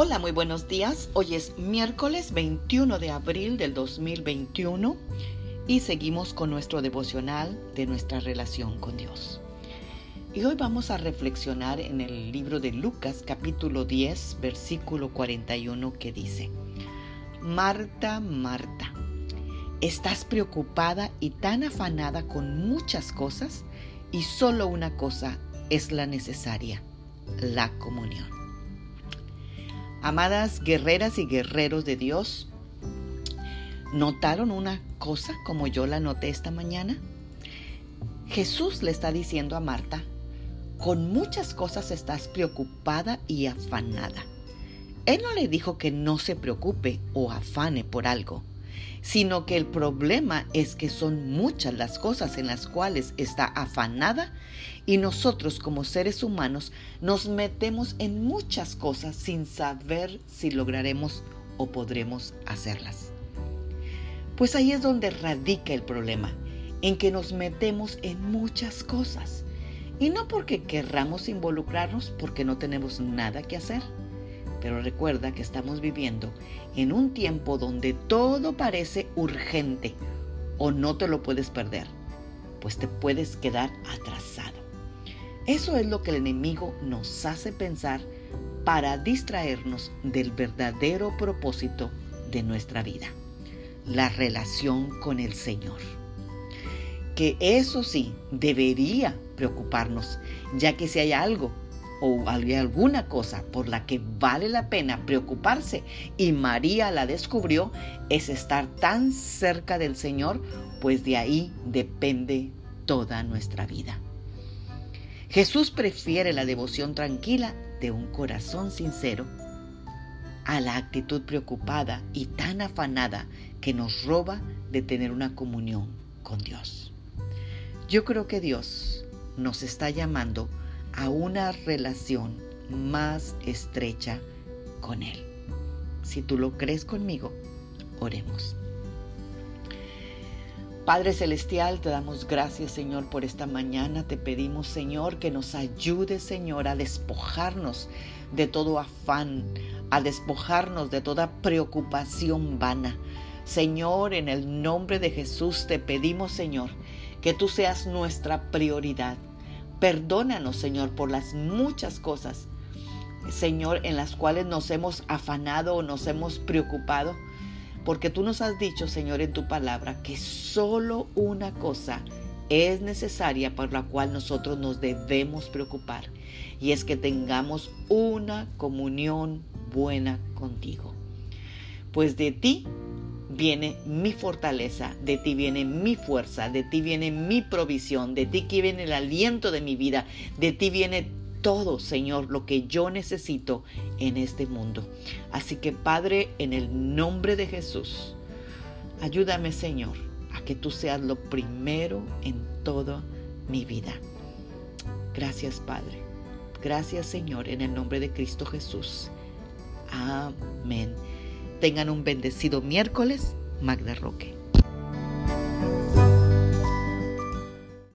Hola, muy buenos días. Hoy es miércoles 21 de abril del 2021 y seguimos con nuestro devocional de nuestra relación con Dios. Y hoy vamos a reflexionar en el libro de Lucas capítulo 10 versículo 41 que dice, Marta, Marta, estás preocupada y tan afanada con muchas cosas y solo una cosa es la necesaria, la comunión. Amadas guerreras y guerreros de Dios, ¿notaron una cosa como yo la noté esta mañana? Jesús le está diciendo a Marta, con muchas cosas estás preocupada y afanada. Él no le dijo que no se preocupe o afane por algo, sino que el problema es que son muchas las cosas en las cuales está afanada y nosotros como seres humanos nos metemos en muchas cosas sin saber si lograremos o podremos hacerlas. Pues ahí es donde radica el problema, en que nos metemos en muchas cosas. Y no porque querramos involucrarnos, porque no tenemos nada que hacer. Pero recuerda que estamos viviendo en un tiempo donde todo parece urgente o no te lo puedes perder, pues te puedes quedar atrasado. Eso es lo que el enemigo nos hace pensar para distraernos del verdadero propósito de nuestra vida, la relación con el Señor. Que eso sí debería preocuparnos, ya que si hay algo o hay alguna cosa por la que vale la pena preocuparse y María la descubrió, es estar tan cerca del Señor, pues de ahí depende toda nuestra vida. Jesús prefiere la devoción tranquila de un corazón sincero a la actitud preocupada y tan afanada que nos roba de tener una comunión con Dios. Yo creo que Dios nos está llamando a una relación más estrecha con Él. Si tú lo crees conmigo, oremos. Padre Celestial, te damos gracias, Señor, por esta mañana. Te pedimos, Señor, que nos ayude, Señor, a despojarnos de todo afán, a despojarnos de toda preocupación vana. Señor, en el nombre de Jesús te pedimos, Señor, que tú seas nuestra prioridad. Perdónanos, Señor, por las muchas cosas, Señor, en las cuales nos hemos afanado o nos hemos preocupado porque tú nos has dicho, Señor, en tu palabra, que solo una cosa es necesaria por la cual nosotros nos debemos preocupar, y es que tengamos una comunión buena contigo. Pues de ti viene mi fortaleza, de ti viene mi fuerza, de ti viene mi provisión, de ti viene el aliento de mi vida, de ti viene todo, Señor, lo que yo necesito en este mundo. Así que, Padre, en el nombre de Jesús, ayúdame, Señor, a que tú seas lo primero en toda mi vida. Gracias, Padre. Gracias, Señor, en el nombre de Cristo Jesús. Amén. Tengan un bendecido miércoles, Magda Roque.